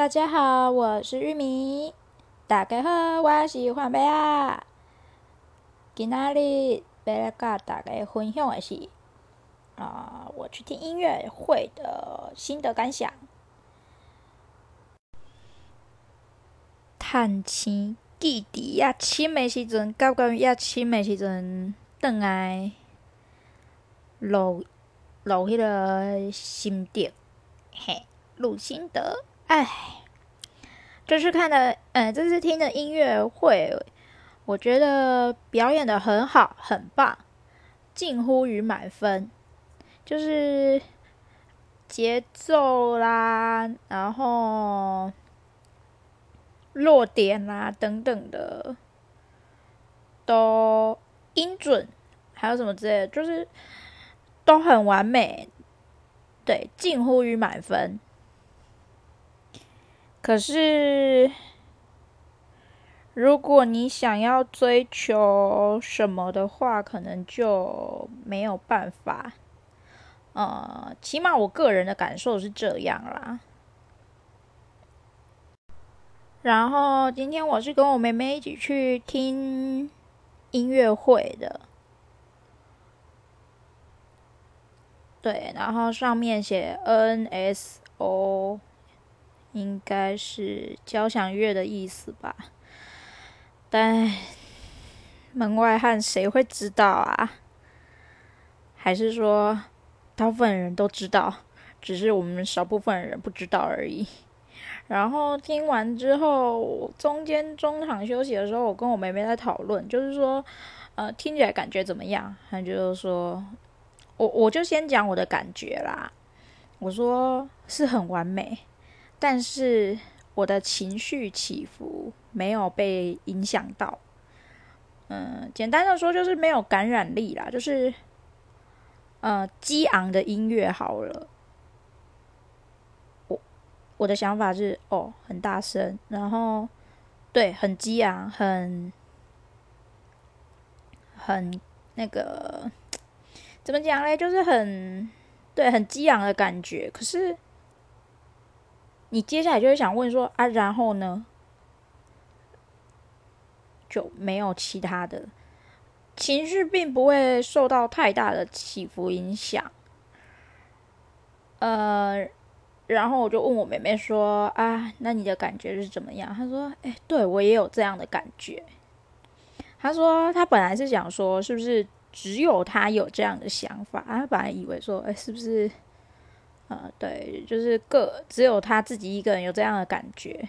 大家好，我是玉米。大家好，我是黄贝啊。今仔日要来跟大家分享的是，啊、呃，我去听音乐会的心得感想。趁钱记忆也深的时阵，感觉也深的时阵，倒来录录迄个心得，嘿，录心得。哎，这次看的，嗯，这次听的音乐会，我觉得表演的很好，很棒，近乎于满分。就是节奏啦，然后落点啦等等的，都音准，还有什么之类的，就是都很完美，对，近乎于满分。可是，如果你想要追求什么的话，可能就没有办法。呃，起码我个人的感受是这样啦。然后今天我是跟我妹妹一起去听音乐会的，对，然后上面写 NSO。应该是交响乐的意思吧，但门外汉谁会知道啊？还是说大部分人都知道，只是我们少部分人不知道而已。然后听完之后，中间中场休息的时候，我跟我妹妹在讨论，就是说，呃，听起来感觉怎么样？她就说，我我就先讲我的感觉啦。我说是很完美。但是我的情绪起伏没有被影响到，嗯，简单的说就是没有感染力啦，就是，呃，激昂的音乐好了，我我的想法是哦，很大声，然后对，很激昂，很很那个怎么讲嘞？就是很对，很激昂的感觉，可是。你接下来就会想问说啊，然后呢？就没有其他的情绪，并不会受到太大的起伏影响。呃，然后我就问我妹妹说啊，那你的感觉是怎么样？她说，哎，对我也有这样的感觉。她说她本来是想说，是不是只有她有这样的想法？她本来以为说，哎，是不是？呃，对，就是个只有他自己一个人有这样的感觉。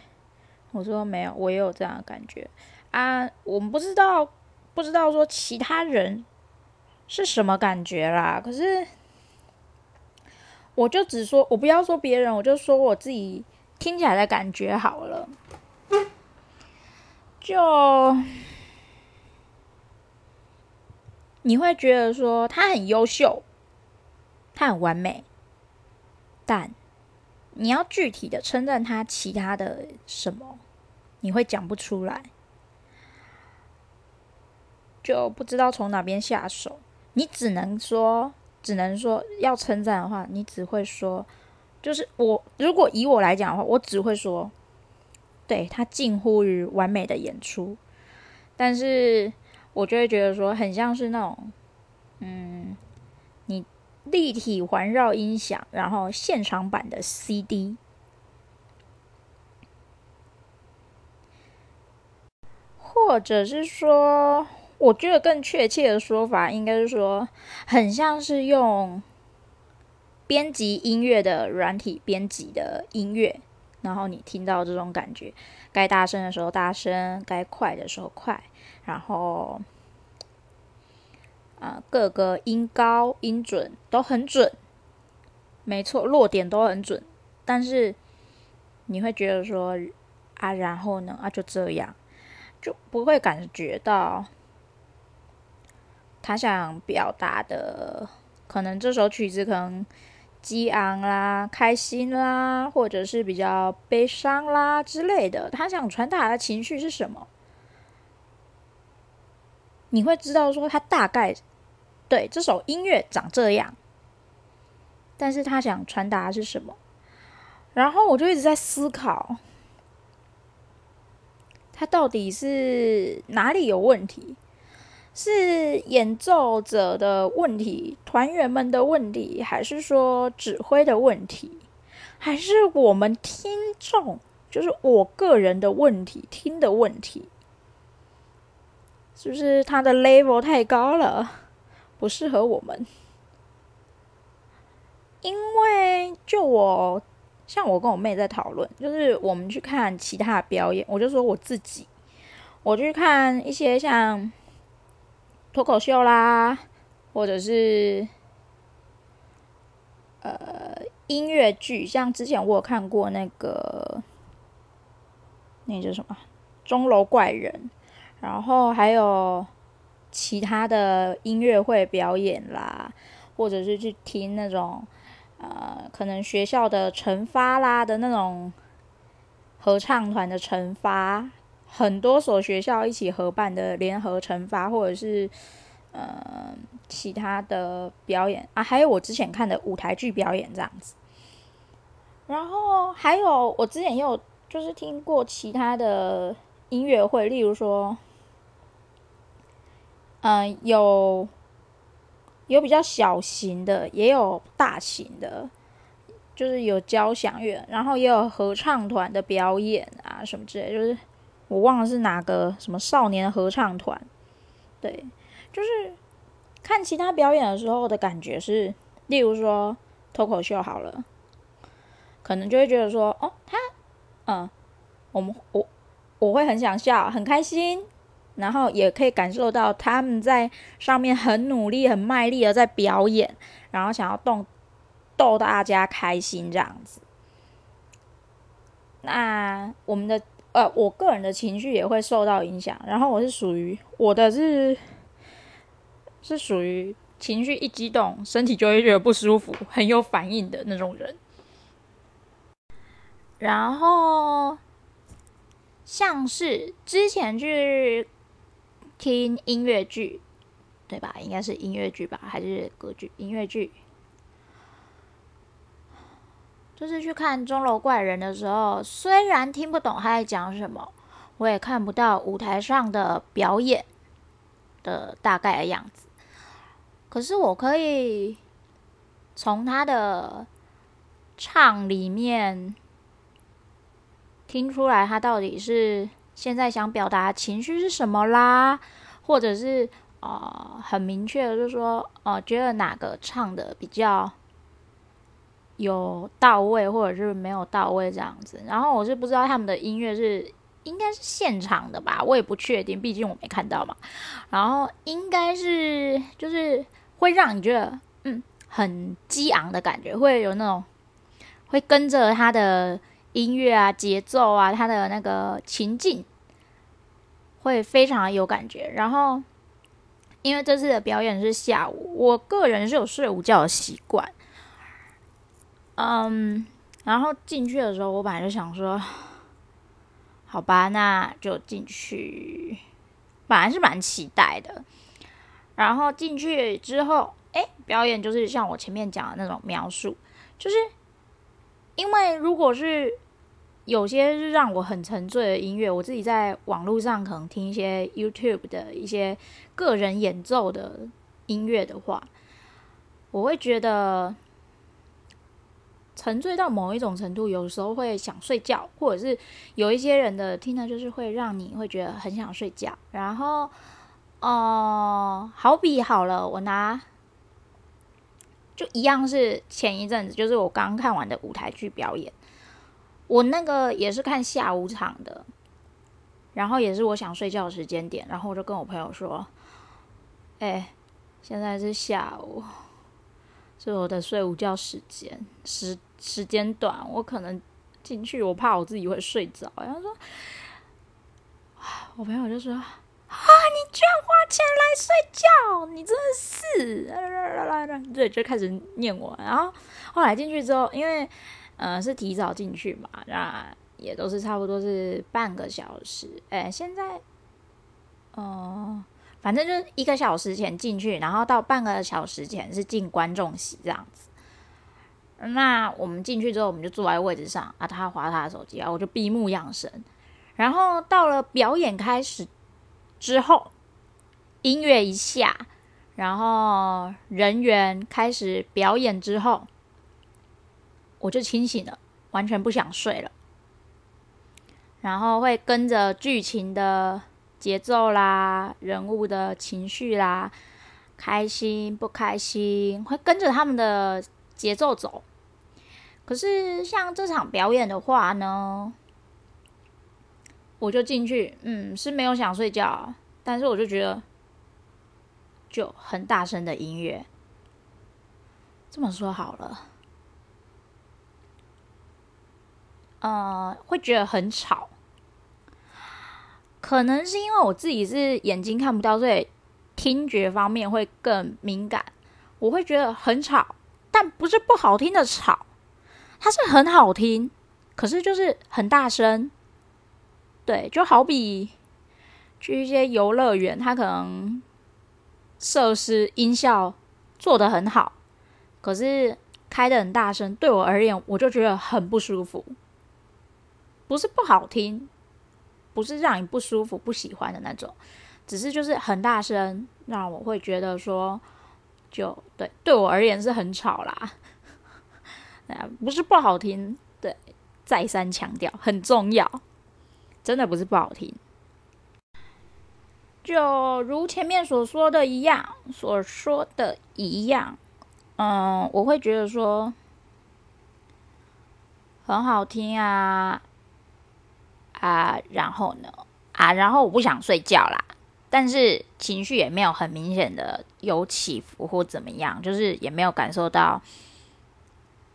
我说没有，我也有这样的感觉啊。我们不知道，不知道说其他人是什么感觉啦。可是，我就只说，我不要说别人，我就说我自己听起来的感觉好了。就你会觉得说他很优秀，他很完美。但你要具体的称赞他其他的什么，你会讲不出来，就不知道从哪边下手。你只能说，只能说要称赞的话，你只会说，就是我如果以我来讲的话，我只会说，对，他近乎于完美的演出。但是我就会觉得说，很像是那种，嗯，立体环绕音响，然后现场版的 CD，或者是说，我觉得更确切的说法应该是说，很像是用编辑音乐的软体编辑的音乐，然后你听到这种感觉，该大声的时候大声，该快的时候快，然后。啊，各个音高、音准都很准，没错，落点都很准。但是你会觉得说啊，然后呢？啊，就这样，就不会感觉到他想表达的，可能这首曲子可能激昂啦、开心啦，或者是比较悲伤啦之类的。他想传达的情绪是什么？你会知道说他大概。对，这首音乐长这样，但是他想传达的是什么？然后我就一直在思考，他到底是哪里有问题？是演奏者的问题，团员们的问题，还是说指挥的问题，还是我们听众，就是我个人的问题，听的问题？是不是他的 level 太高了，不适合我们？因为就我，像我跟我妹在讨论，就是我们去看其他的表演，我就说我自己，我去看一些像。脱口秀啦，或者是呃音乐剧，像之前我有看过那个那叫什么《钟楼怪人》，然后还有其他的音乐会表演啦，或者是去听那种呃可能学校的晨发啦的那种合唱团的晨发。很多所学校一起合办的联合晨发，或者是呃其他的表演啊，还有我之前看的舞台剧表演这样子。然后还有我之前也有就是听过其他的音乐会，例如说，嗯、有有比较小型的，也有大型的，就是有交响乐，然后也有合唱团的表演啊什么之类，就是。我忘了是哪个什么少年合唱团，对，就是看其他表演的时候的感觉是，例如说脱口秀好了，可能就会觉得说，哦，他，嗯，我们我我会很想笑，很开心，然后也可以感受到他们在上面很努力、很卖力的在表演，然后想要逗逗大家开心这样子。那我们的。呃，我个人的情绪也会受到影响，然后我是属于我的是是属于情绪一激动，身体就会觉得不舒服，很有反应的那种人。然后像是之前去听音乐剧，对吧？应该是音乐剧吧，还是歌剧？音乐剧。就是去看钟楼怪人的时候，虽然听不懂他在讲什么，我也看不到舞台上的表演的大概的样子，可是我可以从他的唱里面听出来，他到底是现在想表达情绪是什么啦，或者是啊、很明确的就是说，哦、觉得哪个唱的比较。有到位，或者是没有到位这样子。然后我是不知道他们的音乐是应该是现场的吧，我也不确定，毕竟我没看到嘛。然后应该是就是会让你觉得嗯很激昂的感觉，会有那种会跟着他的音乐啊、节奏啊、他的那个情境，会非常有感觉。然后因为这次的表演是下午，我个人是有睡午觉的习惯。嗯，然后进去的时候，我本来就想说，好吧，那就进去。本来是蛮期待的。然后进去之后，哎，表演就是像我前面讲的那种描述，就是因为如果是有些是让我很沉醉的音乐，我自己在网络上可能听一些 YouTube 的一些个人演奏的音乐的话，我会觉得。沉醉到某一种程度，有时候会想睡觉，或者是有一些人的听呢，就是会让你会觉得很想睡觉。然后，哦、好比好了，我拿就一样是前一阵子，就是我刚看完的舞台剧表演，我那个也是看下午场的，然后也是我想睡觉的时间点，然后我就跟我朋友说：“哎、现在是下午。”是我的睡午觉时间，时时间短，我可能进去，我怕我自己会睡着。然后说，我朋友就说：“啊，你居然花钱来睡觉，你真的是……”对，就开始念我。然后后来进去之后，因为呃是提早进去嘛，那也都是差不多是半个小时。哎，现在，哦、反正就是一个小时前进去，然后到半个小时前是进观众席这样子。那我们进去之后，我们就坐在位置上啊，他滑他的手机啊，我就闭目养神。然后到了表演开始之后，音乐一下，然后人员开始表演之后，我就清醒了，完全不想睡了。然后会跟着剧情的节奏啦，人物的情绪啦，开心不开心，会跟着他们的节奏走。可是像这场表演的话呢，我就进去，嗯，是没有想睡觉，但是我就觉得就很大声的音乐，这么说好了，呃，会觉得很吵，可能是因为我自己是眼睛看不到，所以听觉方面会更敏感，我会觉得很吵，但不是不好听的吵。它是很好听，可是就是很大声，对，就好比去一些游乐园，它可能设施音效做得很好，可是开得很大声，对我而言，我就觉得很不舒服。不是不好听，不是让你不舒服、不喜欢的那种，只是就是很大声，让我会觉得说，就对，对我而言是很吵啦。不是不好听，对，再三强调很重要，真的不是不好听。就如前面所说的一样，所说的一样，嗯，我会觉得说很好听啊啊，然后呢啊，然后我不想睡觉啦，但是情绪也没有很明显的有起伏或怎么样，就是也没有感受到。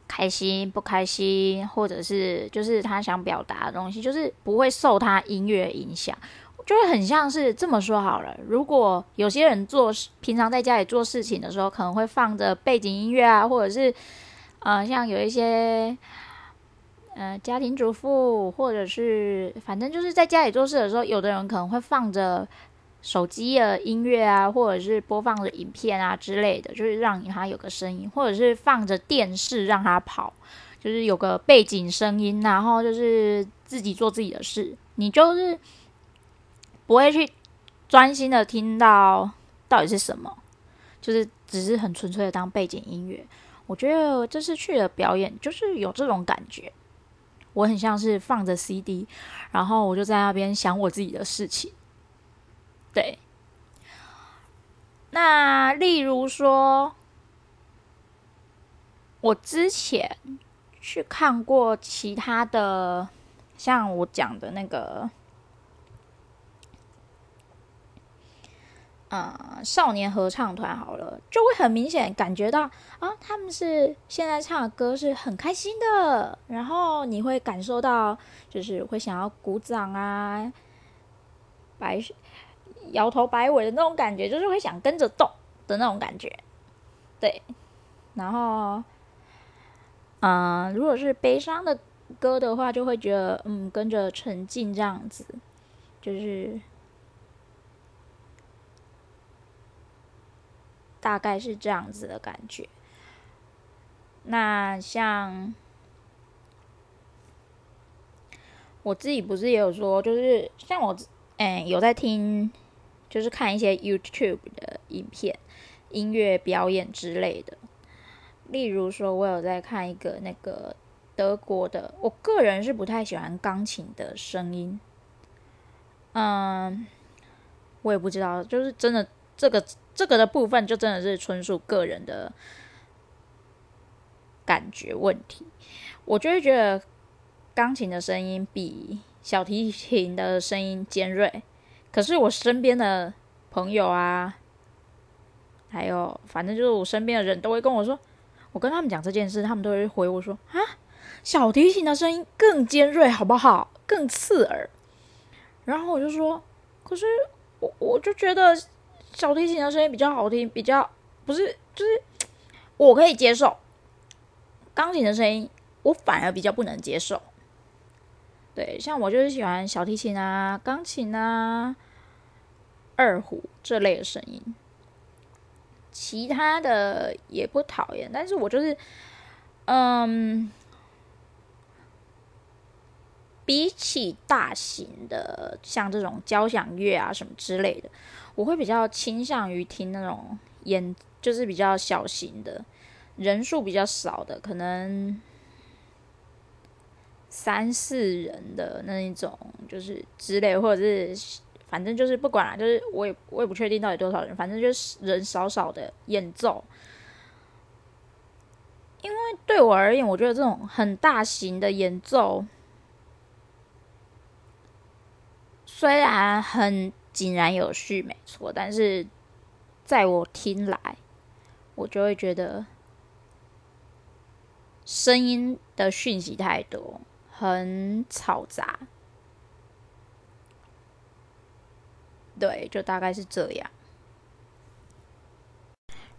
开心不开心，或者是就是他想表达的东西，就是不会受他音乐影响，就会很像是这么说好了。如果有些人做平常在家里做事情的时候，可能会放着背景音乐啊，或者是呃，像有一些呃家庭主妇，或者是反正就是在家里做事的时候，有的人可能会放着。手机的音乐啊，或者是播放的影片啊之类的，就是让它有个声音，或者是放着电视让它跑，就是有个背景声音，然后就是自己做自己的事，你就是不会去专心的听到到底是什么，就是只是很纯粹的当背景音乐。我觉得这次去的表演就是有这种感觉，我很像是放着 CD，然后我就在那边想我自己的事情。对，那例如说，我之前去看过其他的，像我讲的那个，嗯，少年合唱团好了，就会很明显感觉到啊，他们是现在唱的歌是很开心的，然后你会感受到，就是会想要鼓掌啊，白。摇头摆尾的那种感觉，就是会想跟着动的那种感觉，对。然后，嗯、如果是悲伤的歌的话，就会觉得嗯，跟着沉浸这样子，就是大概是这样子的感觉。那像我自己不是也有说，就是像我嗯有在听。就是看一些 YouTube 的影片、音乐表演之类的。例如说，我有在看一个那个德国的，我个人是不太喜欢钢琴的声音。嗯，我也不知道，就是真的这个这个的部分，就真的是纯属个人的感觉问题。我就会觉得钢琴的声音比小提琴的声音尖锐。可是我身边的朋友啊，还有反正就是我身边的人都会跟我说，我跟他们讲这件事，他们都会回我说啊，小提琴的声音更尖锐，好不好？更刺耳。然后我就说，可是我我就觉得小提琴的声音比较好听，比较不是就是我可以接受，钢琴的声音我反而比较不能接受。对，像我就是喜欢小提琴啊，钢琴啊。二胡这类的声音，其他的也不讨厌，但是我就是嗯，比起大型的像这种交响乐啊什么之类的，我会比较倾向于听那种演，就是比较小型的，人数比较少的，可能三四人的那一种，就是之类，或者是反正就是不管了，就是我也我也不确定到底多少人，反正就是人少少的演奏。因为对我而言，我觉得这种很大型的演奏，虽然很井然有序，没错，但是在我听来，我就会觉得声音的讯息太多，很嘈杂。对，就大概是这样。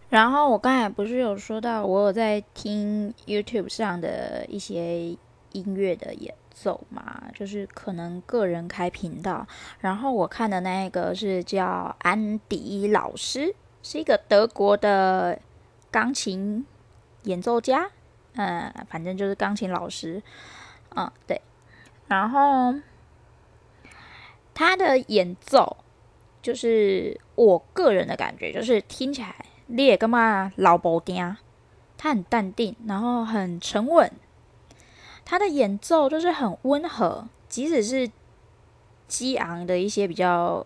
然后我刚才不是有说到，我有在听 YouTube 上的一些音乐的演奏嘛，就是可能个人开频道。然后我看的那一个是叫安迪老师，是一个德国的钢琴演奏家，嗯，反正就是钢琴老师，嗯，对。然后他的演奏，就是我个人的感觉，就是听起来。你也干嘛老不丁？他很淡定，然后很沉稳。他的演奏就是很温和，即使是激昂的一些比较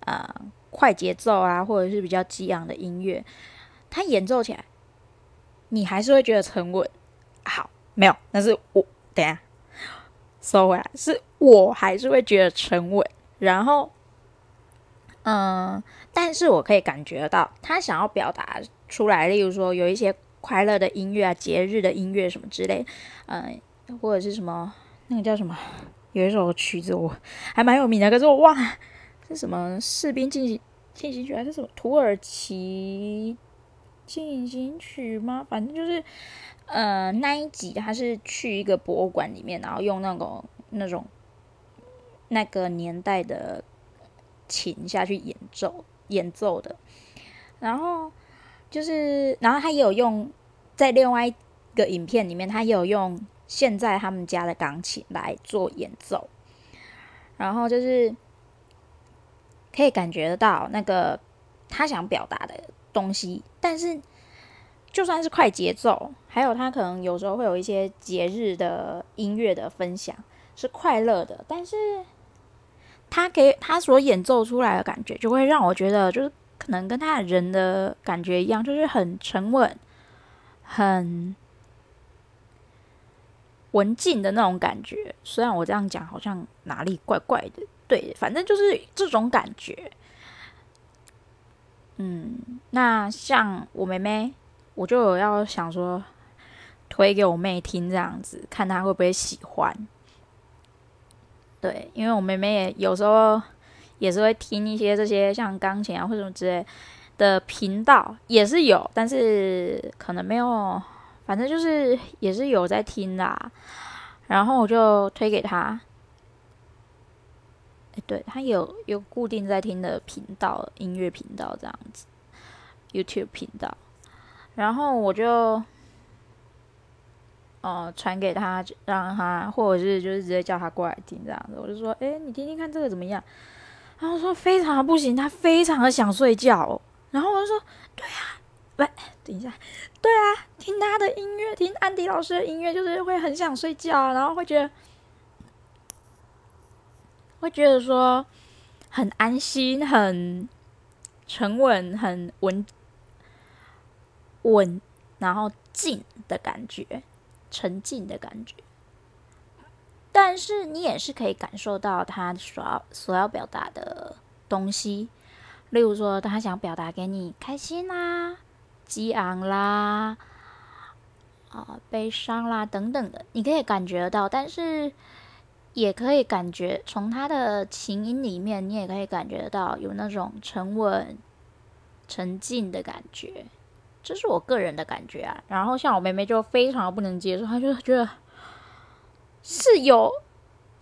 呃快节奏啊，或者是比较激昂的音乐，他演奏起来，你还是会觉得沉稳。好，没有，那是我等下收回来，是我还是会觉得沉稳，然后。嗯，但是我可以感觉到他想要表达出来，例如说有一些快乐的音乐啊，节日的音乐什么之类，嗯，或者是什么那个叫什么，有一首曲子我还蛮有名的，可是我忘了是什么士兵进行进行曲还是什么土耳其进行曲吗？反正就是，呃，那一集他是去一个博物馆里面，然后用那种那种那个年代的。琴下去演奏演奏的，然后就是，然后他也有用在另外一个影片里面，他也有用现在他们家的钢琴来做演奏，然后就是可以感觉得到那个他想表达的东西，但是就算是快节奏，还有他可能有时候会有一些节日的音乐的分享是快乐的，但是。他给他所演奏出来的感觉，就会让我觉得，就是可能跟他的人的感觉一样，就是很沉稳、很文静的那种感觉。虽然我这样讲好像哪里怪怪的，对，反正就是这种感觉。嗯，那像我妹妹，我就有要想说推给我妹听，这样子看她会不会喜欢。对，因为我妹妹也有时候也是会听一些这些像钢琴啊或什么之类的频道，也是有，但是可能没有，反正就是也是有在听啦。然后我就推给她，哎，对，她有有固定在听的频道，音乐频道这样子，YouTube 频道，然后我就。哦，传给他，让他，或者是就是直接叫他过来听这样子。我就说，哎、你听听看这个怎么样？然后说非常的不行，他非常的想睡觉。然后我就说，对啊，喂，等一下，对啊，听他的音乐，听安迪老师的音乐，就是会很想睡觉，然后会觉得，会觉得说很安心、很沉稳、很稳稳，然后静的感觉。沉静的感觉，但是你也是可以感受到他所要所要表达的东西，例如说他想表达给你开心啦、激昂啦、啊悲伤啦等等的，你可以感觉到，但是也可以感觉从他的琴音里面，你也可以感觉到有那种沉稳、沉静的感觉。这是我个人的感觉啊，然后像我妹妹就非常不能接受，她就觉得是有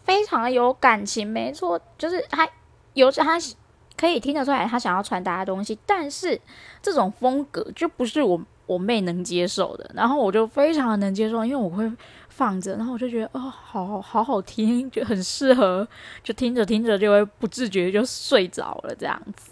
非常有感情，没错，就是她有她可以听得出来她想要传达的东西，但是这种风格就不是我我妹能接受的，然后我就非常的能接受，因为我会放着，然后我就觉得哦，好好好听，就很适合，就听着听着就会不自觉就睡着了这样子。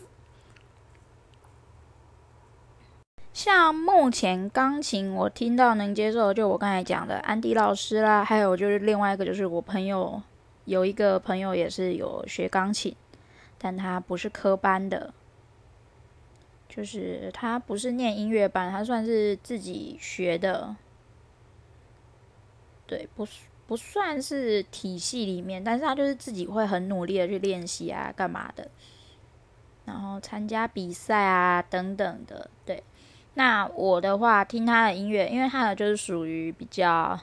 像目前钢琴我听到能接受，就我刚才讲的安迪老师啦，还有就是另外一个就是我朋友有一个朋友也是有学钢琴，但他不是科班的。就是他不是念音乐班，他算是自己学的，对，不不算是体系里面，但是他就是自己会很努力的去练习啊，干嘛的，然后参加比赛啊等等的，对。那我的话，听他的音乐，因为他的就是属于比较，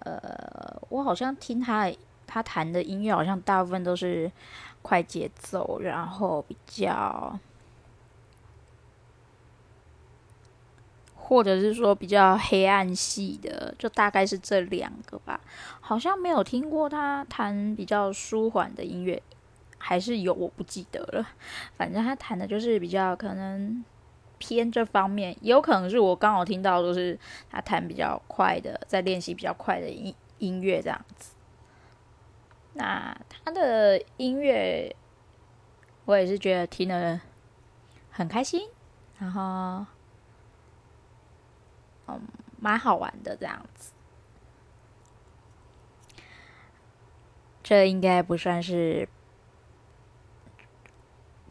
呃，我好像听他他弹的音乐，好像大部分都是快节奏，然后比较。或者是说比较黑暗系的，就大概是这两个吧。好像没有听过他弹比较舒缓的音乐，还是有，我不记得了。反正他弹的就是比较可能偏这方面，也有可能是我刚好听到都是他弹比较快的，在练习比较快的音音乐这样子。那他的音乐，我也是觉得听得很开心，然后。嗯，蛮好玩的这样子，这应该不算是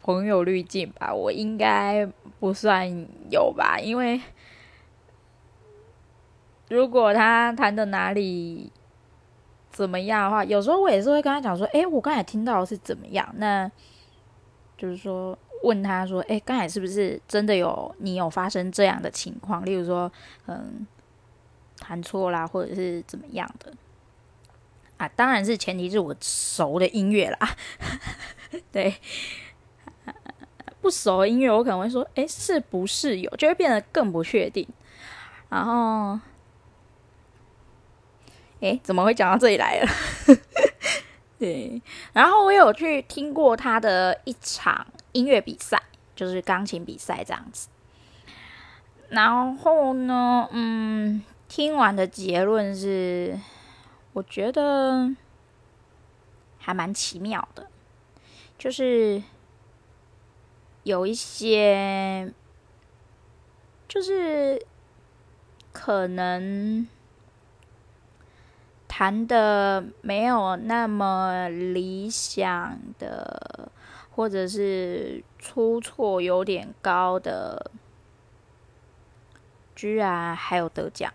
朋友滤镜吧？我应该不算有吧？因为如果他弹的哪里怎么样的话，有时候我也是会跟他讲说：“诶，我刚才听到是怎么样？”那就是说。问他说：“哎，刚才是不是真的有你有发生这样的情况？例如说，嗯，弹错啦，或者是怎么样的？啊，当然是前提是我熟的音乐啦。对，不熟的音乐，我可能会说：哎，是不是有？就会变得更不确定。然后，哎，怎么会讲到这里来了？对，然后我有去听过他的一场。”音乐比赛就是钢琴比赛这样子，然后呢，嗯，听完的结论是，我觉得还蛮奇妙的，就是有一些，就是可能弹的没有那么理想的。或者是出错有点高的，居然还有得奖，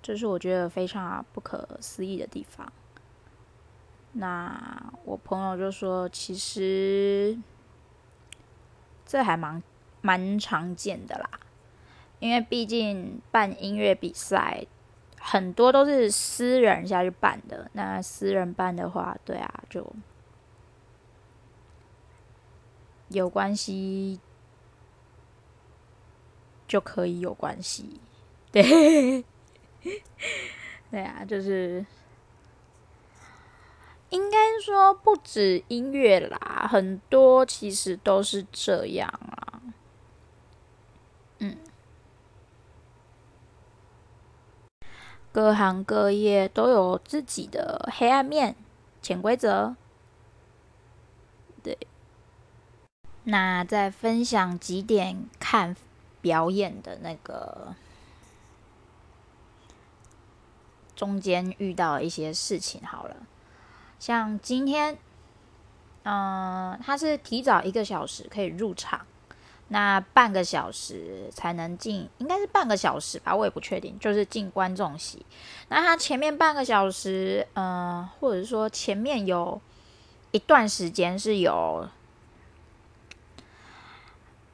这是我觉得非常不可思议的地方。那我朋友就说，其实这还蛮蛮常见的啦，因为毕竟办音乐比赛很多都是私人下去办的，那私人办的话，对啊，就。有关系就可以有关系，对，对啊，就是应该说不止音乐啦，很多其实都是这样啦。嗯，各行各业都有自己的黑暗面、潜规则，对。那再分享几点看表演的那个中间遇到一些事情好了，像今天，嗯、呃，他是提早一个小时可以入场，那半个小时才能进，应该是半个小时吧，我也不确定，就是进观众席。那他前面半个小时，嗯、呃，或者说前面有一段时间是有。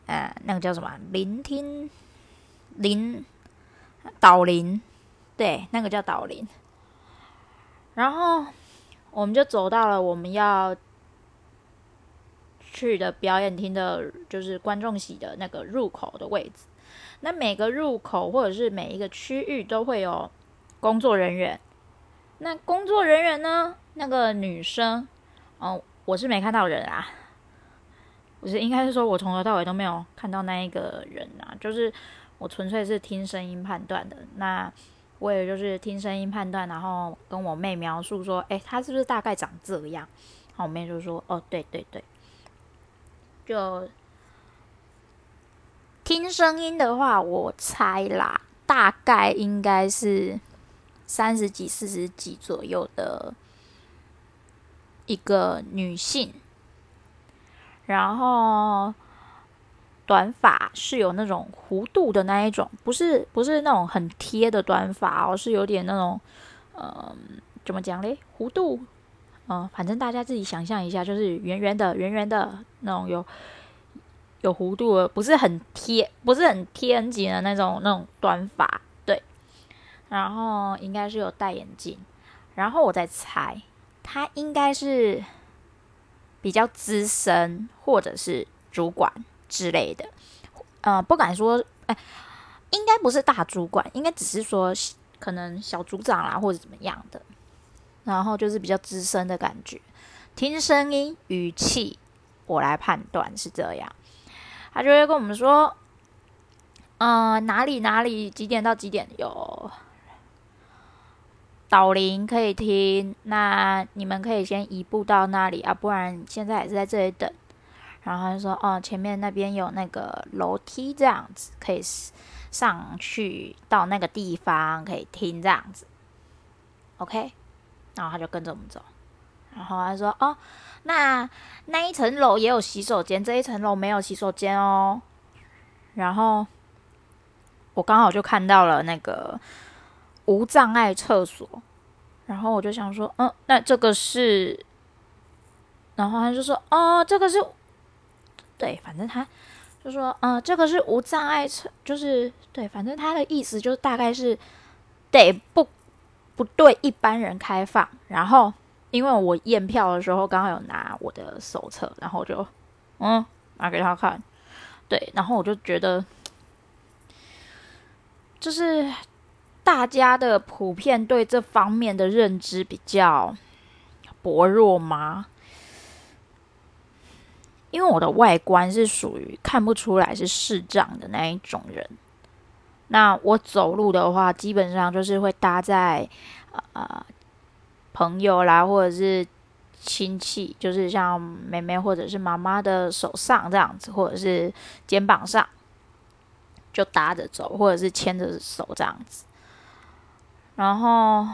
呃，那个叫什么？聆听，聆，导聆，对，那个叫导聆。然后我们就走到了我们要去的表演厅的，就是观众席的那个入口的位置。那每个入口或者是每一个区域都会有工作人员。那工作人员呢？那个女生，哦，我是没看到人啊。不是，应该是说我从头到尾都没有看到那一个人啊，就是我纯粹是听声音判断的。那 我也就是听声音判断，然后跟我妹描述说，诶，她是不是大概长这样？然后我妹就说，哦，对对对，就听声音的话，我猜啦，大概应该是三十几、四十几左右的一个女性。然后短发是有那种弧度的那一种，不是不是那种很贴的短发哦，是有点那种，嗯、呃，怎么讲嘞？弧度，嗯、反正大家自己想象一下，就是圆圆的、圆圆的那种有有弧度的，不是很贴，不是很贴很紧的那种那种短发，对。然后应该是有戴眼镜，然后我在猜，他应该是。比较资深，或者是主管之类的，呃，不敢说，哎，应该不是大主管，应该只是说可能小组长啦，或者怎么样的。然后就是比较资深的感觉，听声音、语气，我来判断是这样。他就会跟我们说，嗯、哪里哪里，几点到几点有。导铃可以听，那你们可以先移步到那里啊，不然现在还是在这里等。然后他就说，哦，前面那边有那个楼梯，这样子可以上去到那个地方可以听这样子。OK，然后他就跟着我们走。然后他说，哦，那那一层楼也有洗手间，这一层楼没有洗手间哦。然后我刚好就看到了那个。无障碍厕所，然后我就想说，嗯，那这个是，然后他就说，哦，这个是，对，反正他就说，嗯，这个是无障碍厕，就是对，反正他的意思就是大概是，对，不不对一般人开放。然后因为我验票的时候刚好有拿我的手册，然后就嗯拿给他看，对，然后我就觉得就是。大家的普遍对这方面的认知比较薄弱吗？因为我的外观是属于看不出来是视障的那一种人，那我走路的话，基本上就是会搭在呃朋友啦，或者是亲戚，就是像妹妹或者是妈妈的手上这样子，或者是肩膀上，就搭着走，或者是牵着手这样子。然后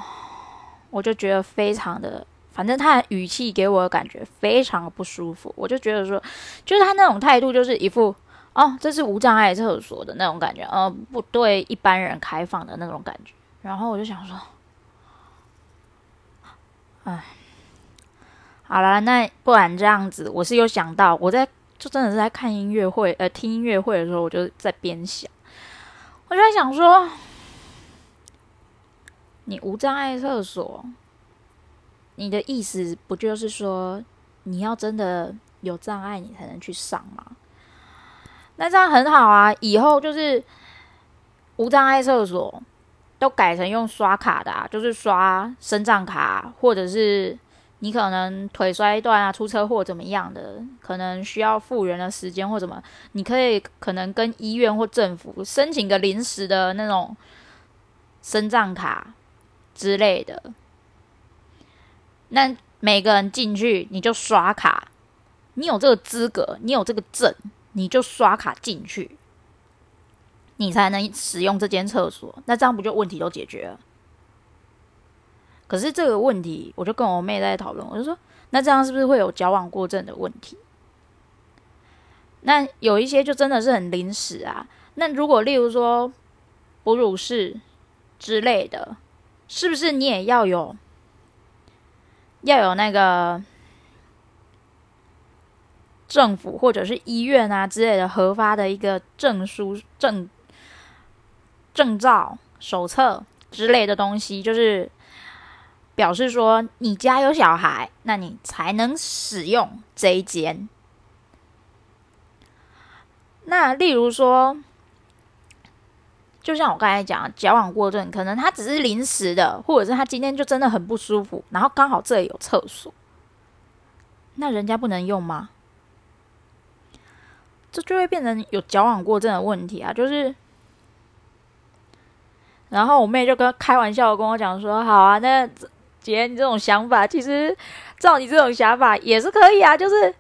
我就觉得非常的，反正他的语气给我的感觉非常不舒服。我就觉得说，就是他那种态度，就是一副哦，这是无障碍厕所的那种感觉，呃，不对一般人开放的那种感觉。然后我就想说，哎，好了，那不然这样子，我是有想到，我在就真的是在看音乐会，呃，听音乐会的时候，我就在边想，我就在想说。你无障碍厕所，你的意思不就是说你要真的有障碍，你才能去上吗？那这样很好啊，以后就是无障碍厕所都改成用刷卡的啊，就是刷身障卡，或者是你可能腿摔断啊、出车祸怎么样的，可能需要复原的时间或什么，你可以可能跟医院或政府申请个临时的那种身障卡。之类的，那每个人进去你就刷卡，你有这个资格，你有这个证，你就刷卡进去，你才能使用这间厕所。那这样不就问题都解决了？可是这个问题，我就跟我妹在讨论，我就说，那这样是不是会有矫枉过正的问题？那有一些就真的是很临时啊。那如果例如说哺乳室之类的。是不是你也要有，要有那个政府或者是医院啊之类的核发的一个证书、证证照、手册之类的东西，就是表示说你家有小孩，那你才能使用这一间。那例如说。就像我刚才讲，矫枉过正，可能他只是临时的，或者是他今天就真的很不舒服，然后刚好这里有厕所，那人家不能用吗？这就会变成有矫枉过正的问题啊，就是。然后我妹就跟开玩笑跟我讲说：“好啊，那姐你这种想法，其实照你这种想法也是可以啊，就是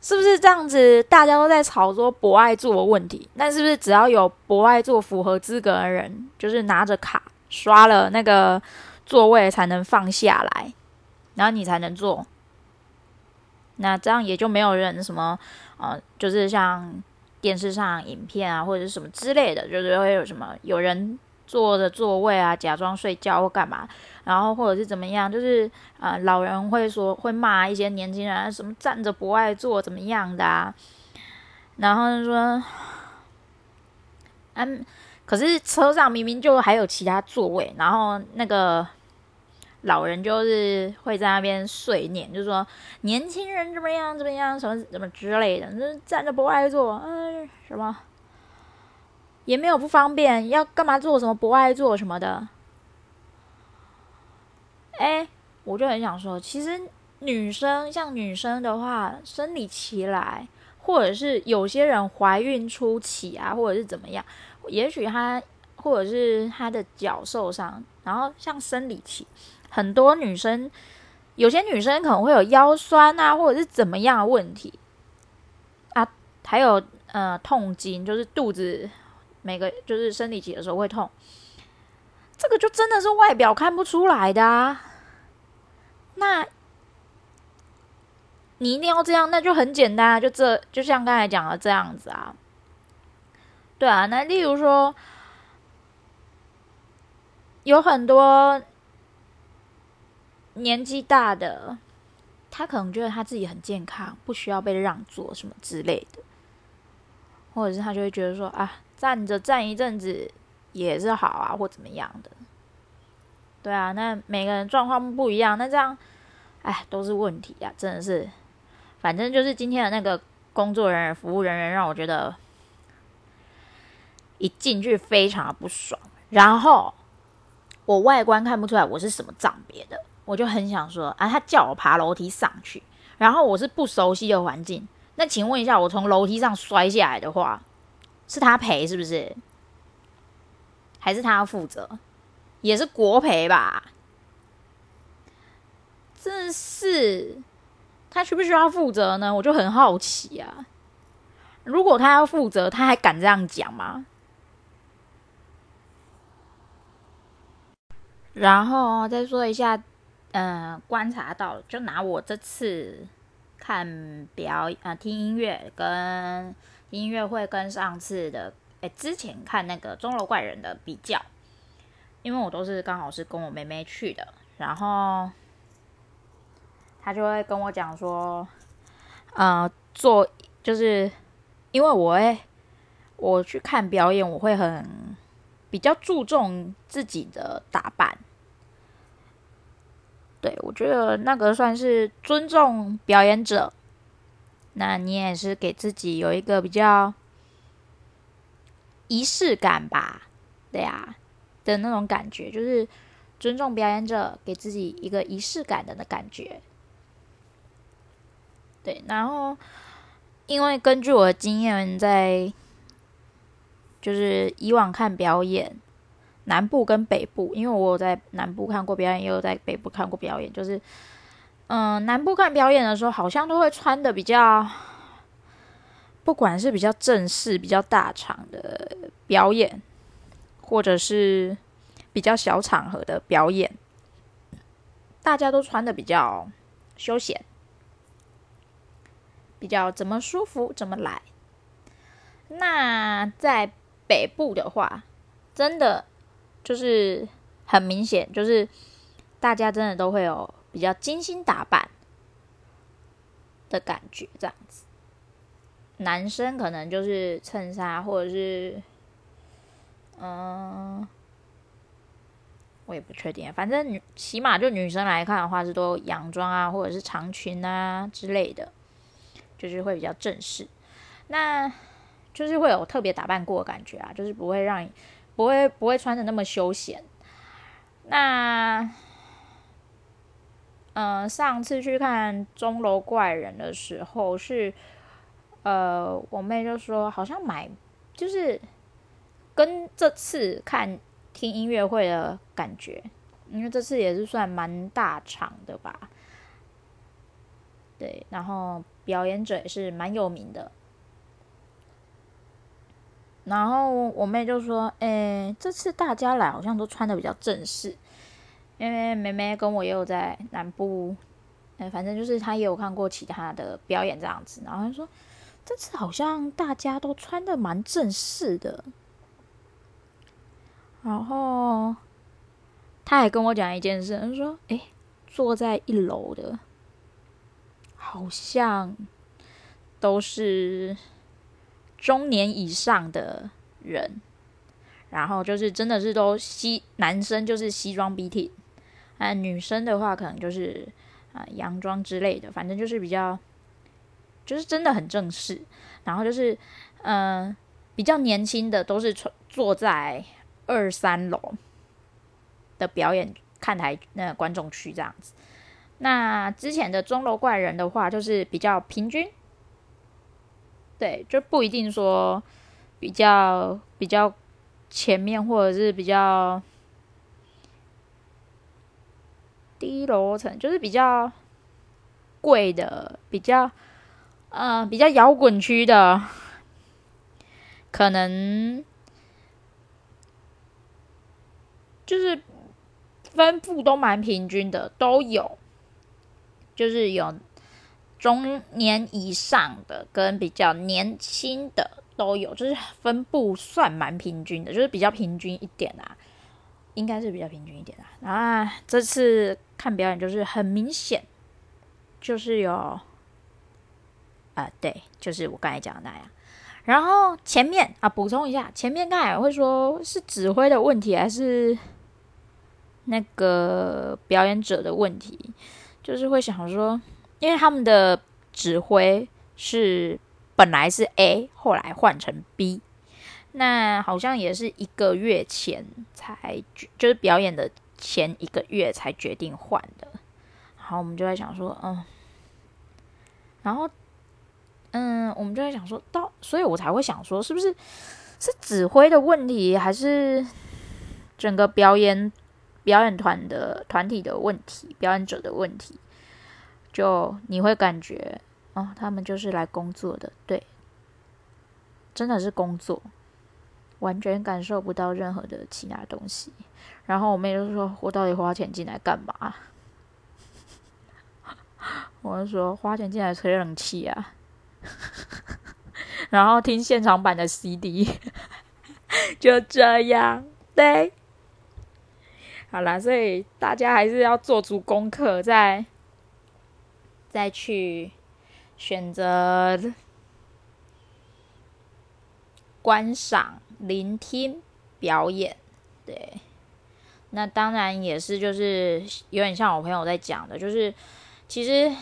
是不是这样子？大家都在吵说博爱座的问题，那是不是只要有博爱座符合资格的人，就是拿着卡刷了那个座位才能放下来，然后你才能坐？那这样也就没有人什么呃，就是像电视上影片啊或者是什么之类的，就是会有什么有人。”坐着座位啊，假装睡觉或干嘛，然后或者是怎么样，就是啊、呃，老人会说会骂一些年轻人，什么站着不爱坐怎么样的啊，然后就说，嗯，可是车上明明就还有其他座位，然后那个老人就是会在那边碎念，就说年轻人怎么样怎么样，什么什么之类的，就是站着不爱坐，嗯，什么。也没有不方便，要干嘛做什么不爱做什么的。哎，我就很想说，其实女生像女生的话，生理期来，或者是有些人怀孕初期啊，或者是怎么样，也许她或者是她的脚受伤，然后像生理期，很多女生，有些女生可能会有腰酸啊，或者是怎么样的问题啊，还有呃痛经，就是肚子。每个就是生理期的时候会痛，这个就真的是外表看不出来的啊。那你一定要这样，那就很简单啊，就这就像刚才讲的这样子啊。对啊，那例如说，有很多年纪大的，他可能觉得他自己很健康，不需要被让座什么之类的，或者是他就会觉得说啊。站着站一阵子也是好啊，或怎么样的，对啊，那每个人状况不一样，那这样，哎，都是问题啊，真的是，反正就是今天的那个工作人员、服务人员让我觉得一进去非常的不爽，然后我外观看不出来我是什么账别的，我就很想说啊，他叫我爬楼梯上去，然后我是不熟悉的环境，那请问一下，我从楼梯上摔下来的话。是他赔是不是？还是他要负责？也是国赔吧？这是他需不需要负责呢？我就很好奇啊。如果他要负责，他还敢这样讲吗？然后再说一下，嗯、观察到，就拿我这次看表演啊、听音乐跟。音乐会跟上次的，哎，之前看那个钟楼怪人的比较，因为我都是刚好是跟我妹妹去的，然后她就会跟我讲说，呃，做就是因为我会我去看表演，我会很比较注重自己的打扮，对，我觉得那个算是尊重表演者。那你也是给自己有一个比较仪式感吧，对呀，的那种感觉，就是尊重表演者，给自己一个仪式感的的感觉。对，然后因为根据我的经验，在就是以往看表演，南部跟北部，因为我有在南部看过表演，也有在北部看过表演，就是。嗯，南部看表演的时候，好像都会穿的比较，不管是比较正式、比较大场的表演，或者是比较小场合的表演，大家都穿的比较休闲，比较怎么舒服怎么来。那在北部的话，真的就是很明显，就是大家真的都会有。比较精心打扮的感觉，这样子。男生可能就是衬衫，或者是，嗯，我也不确定。反正女，起码就女生来看的话，是都洋装啊，或者是长裙啊之类的，就是会比较正式。那就是会有特别打扮过的感觉啊，就是不会让你不会不会穿的那么休闲。那。嗯、上次去看钟楼怪人的时候是，呃，我妹就说好像买就是跟这次看听音乐会的感觉，因为这次也是算蛮大场的吧。对，然后表演者也是蛮有名的。然后我妹就说：“诶，这次大家来好像都穿的比较正式，因为妹妹跟我也有在南部，诶，反正就是她也有看过其他的表演这样子。然后她说，这次好像大家都穿的蛮正式的。然后他还跟我讲一件事，他说：诶，坐在一楼的，好像都是。”中年以上的人，然后就是真的是都西男生就是西装笔挺，啊，女生的话可能就是啊洋装之类的，反正就是比较，就是真的很正式。然后就是嗯、比较年轻的都是坐坐在二三楼的表演看台那观众区这样子。那之前的钟楼怪人的话，就是比较平均。对，就不一定说比较比较前面，或者是比较低楼层，就是比较贵的，比较呃比较摇滚区的，可能就是分布都蛮平均的，都有，就是有。中年以上的跟比较年轻的都有，就是分布算蛮平均的，就是比较平均一点啊，应该是比较平均一点啊。啊，这次看表演就是很明显，就是有啊、对，就是我刚才讲的那样。然后前面啊，补充一下，前面刚才会说是指挥的问题，还是那个表演者的问题？就是会想说。因为他们的指挥是本来是 A，后来换成 B，那好像也是一个月前才，就是表演的前一个月才决定换的。然后我们就在想说，嗯，然后嗯，我们就在想说到，所以我才会想说，是不是是指挥的问题，还是整个表演表演团的团体的问题，表演者的问题？就你会感觉哦，他们就是来工作的，对，真的是工作，完全感受不到任何的其他东西。然后我妹就说：“我到底花钱进来干嘛？” 我就说：“花钱进来吹冷气啊，然后听现场版的 CD，就这样。”对，好啦，所以大家还是要做足功课，再。再去选择观赏、聆听表演，对，那当然也是，就是有点像我朋友在讲的，就是其实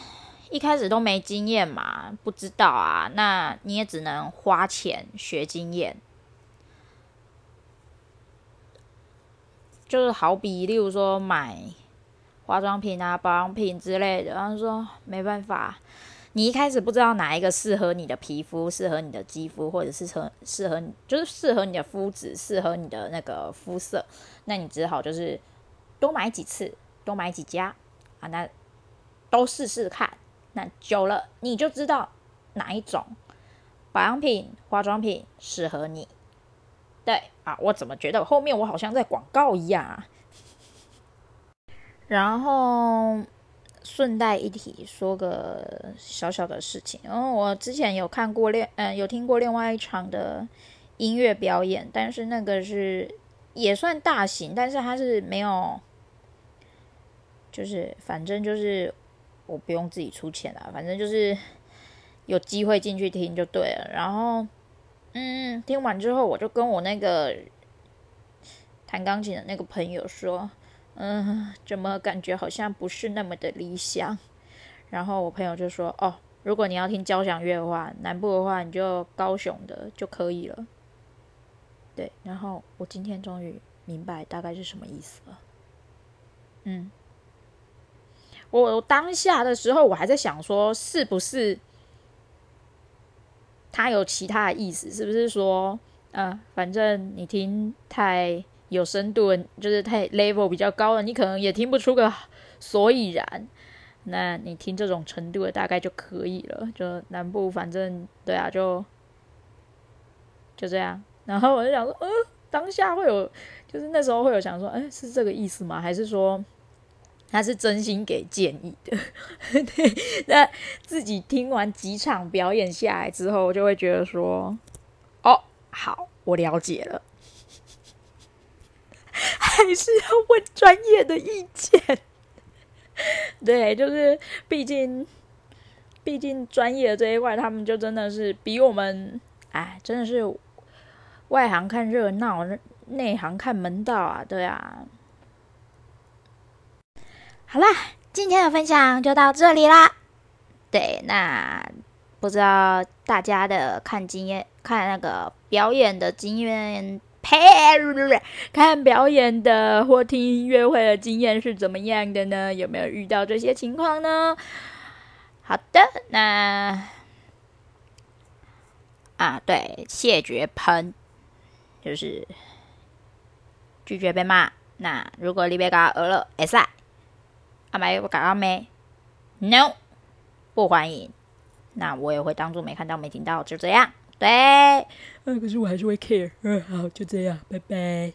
一开始都没经验嘛，不知道啊，那你也只能花钱学经验，就是好比例如说买。化妆品啊，保养品之类的，然后说没办法，你一开始不知道哪一个适合你的皮肤，适合你的肌肤，或者是适适合你，就是适合你的肤质，适合你的那个肤色，那你只好就是多买几次，多买几家啊，那都试试看，那久了你就知道哪一种保养品、化妆品适合你。对啊，我怎么觉得后面我好像在广告一样啊？然后顺带一提，说个小小的事情。然后我之前有看过另，嗯、有听过另外一场的音乐表演，但是那个是也算大型，但是它是没有，就是反正就是我不用自己出钱啦，反正就是有机会进去听就对了。然后，嗯，听完之后，我就跟我那个弹钢琴的那个朋友说。嗯，怎么感觉好像不是那么的理想？然后我朋友就说：“哦，如果你要听交响乐的话，南部的话你就高雄的就可以了。”对，然后我今天终于明白大概是什么意思了。嗯，我当下的时候我还在想说，是不是它有其他的意思，是不是说，嗯、呃，反正你听太有深度，就是太 level 比较高了，你可能也听不出个所以然。那你听这种程度的大概就可以了。就南部，反正对啊，就就这样。然后我就想说，呃，当下会有，就是那时候会有想说，哎，是这个意思吗？还是说他是真心给建议的？对，那自己听完几场表演下来之后，就会觉得说，哦，好，我了解了，还是要问专业的意见。对，就是毕竟，毕竟专业的这一块，他们就真的是比我们，哎，真的是外行看热闹，内行看门道啊！对啊。好啦，今天的分享就到这里啦。对，那不知道大家的看经验，看那个表演的经验。呸 看表演的或听音乐会的经验是怎么样的呢？有没有遇到这些情况呢？好的，那啊，对，谢绝喷就是拒绝被骂。那如果你被搞饿了，会使，阿麦我搞到没？No，不欢迎。那我也会当做没看到、没听到，就这样。对，嗯，可是我还是会 care。嗯，好，就这样，拜拜。